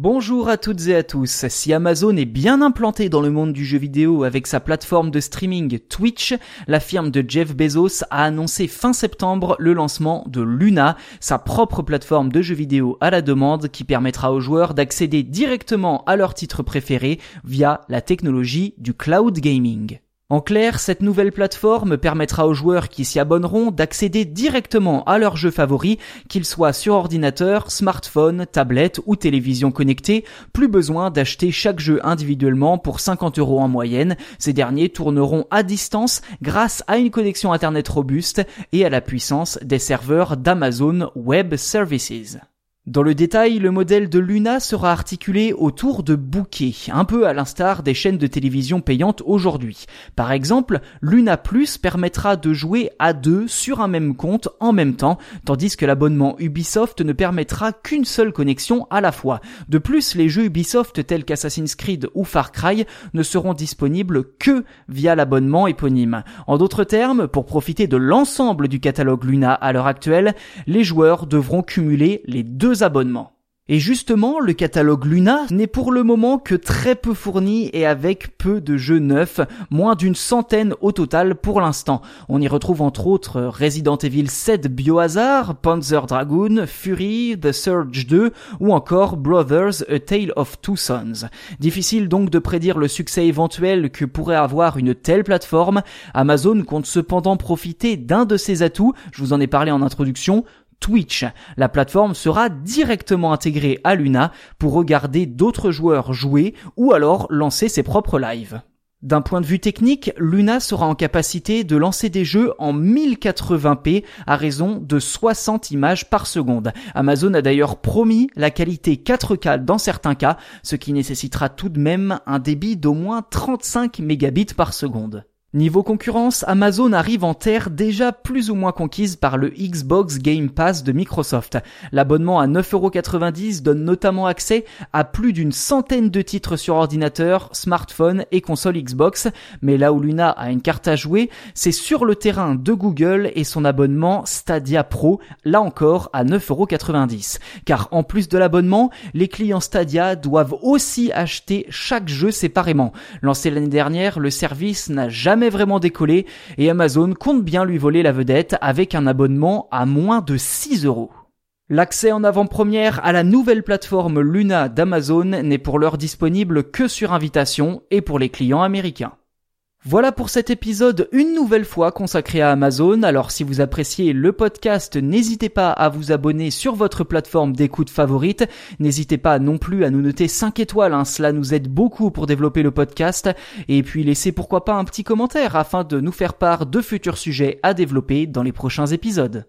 Bonjour à toutes et à tous. Si Amazon est bien implanté dans le monde du jeu vidéo avec sa plateforme de streaming Twitch, la firme de Jeff Bezos a annoncé fin septembre le lancement de Luna, sa propre plateforme de jeux vidéo à la demande qui permettra aux joueurs d'accéder directement à leur titre préféré via la technologie du cloud gaming. En clair, cette nouvelle plateforme permettra aux joueurs qui s'y abonneront d'accéder directement à leurs jeux favoris, qu'ils soient sur ordinateur, smartphone, tablette ou télévision connectée. Plus besoin d'acheter chaque jeu individuellement pour 50 euros en moyenne. Ces derniers tourneront à distance grâce à une connexion internet robuste et à la puissance des serveurs d'Amazon Web Services. Dans le détail, le modèle de Luna sera articulé autour de bouquets, un peu à l'instar des chaînes de télévision payantes aujourd'hui. Par exemple, Luna Plus permettra de jouer à deux sur un même compte en même temps, tandis que l'abonnement Ubisoft ne permettra qu'une seule connexion à la fois. De plus, les jeux Ubisoft tels qu'Assassin's Creed ou Far Cry ne seront disponibles que via l'abonnement éponyme. En d'autres termes, pour profiter de l'ensemble du catalogue Luna à l'heure actuelle, les joueurs devront cumuler les deux abonnements. Et justement, le catalogue Luna n'est pour le moment que très peu fourni et avec peu de jeux neufs, moins d'une centaine au total pour l'instant. On y retrouve entre autres Resident Evil 7 Biohazard, Panzer Dragoon, Fury, The Surge 2 ou encore Brothers A Tale of Two Sons. Difficile donc de prédire le succès éventuel que pourrait avoir une telle plateforme. Amazon compte cependant profiter d'un de ses atouts, je vous en ai parlé en introduction, Twitch. La plateforme sera directement intégrée à Luna pour regarder d'autres joueurs jouer ou alors lancer ses propres lives. D'un point de vue technique, Luna sera en capacité de lancer des jeux en 1080p à raison de 60 images par seconde. Amazon a d'ailleurs promis la qualité 4K dans certains cas, ce qui nécessitera tout de même un débit d'au moins 35 mégabits. Niveau concurrence, Amazon arrive en terre déjà plus ou moins conquise par le Xbox Game Pass de Microsoft. L'abonnement à 9,90€ donne notamment accès à plus d'une centaine de titres sur ordinateur, smartphone et console Xbox, mais là où Luna a une carte à jouer, c'est sur le terrain de Google et son abonnement Stadia Pro, là encore à 9,90€. Car en plus de l'abonnement, les clients Stadia doivent aussi acheter chaque jeu séparément. Lancé l'année dernière, le service n'a vraiment décollé et Amazon compte bien lui voler la vedette avec un abonnement à moins de 6 euros. L'accès en avant-première à la nouvelle plateforme Luna d'Amazon n'est pour l'heure disponible que sur invitation et pour les clients américains. Voilà pour cet épisode une nouvelle fois consacré à Amazon. Alors si vous appréciez le podcast, n'hésitez pas à vous abonner sur votre plateforme d'écoute favorite. N'hésitez pas non plus à nous noter 5 étoiles, hein. cela nous aide beaucoup pour développer le podcast. Et puis laissez pourquoi pas un petit commentaire afin de nous faire part de futurs sujets à développer dans les prochains épisodes.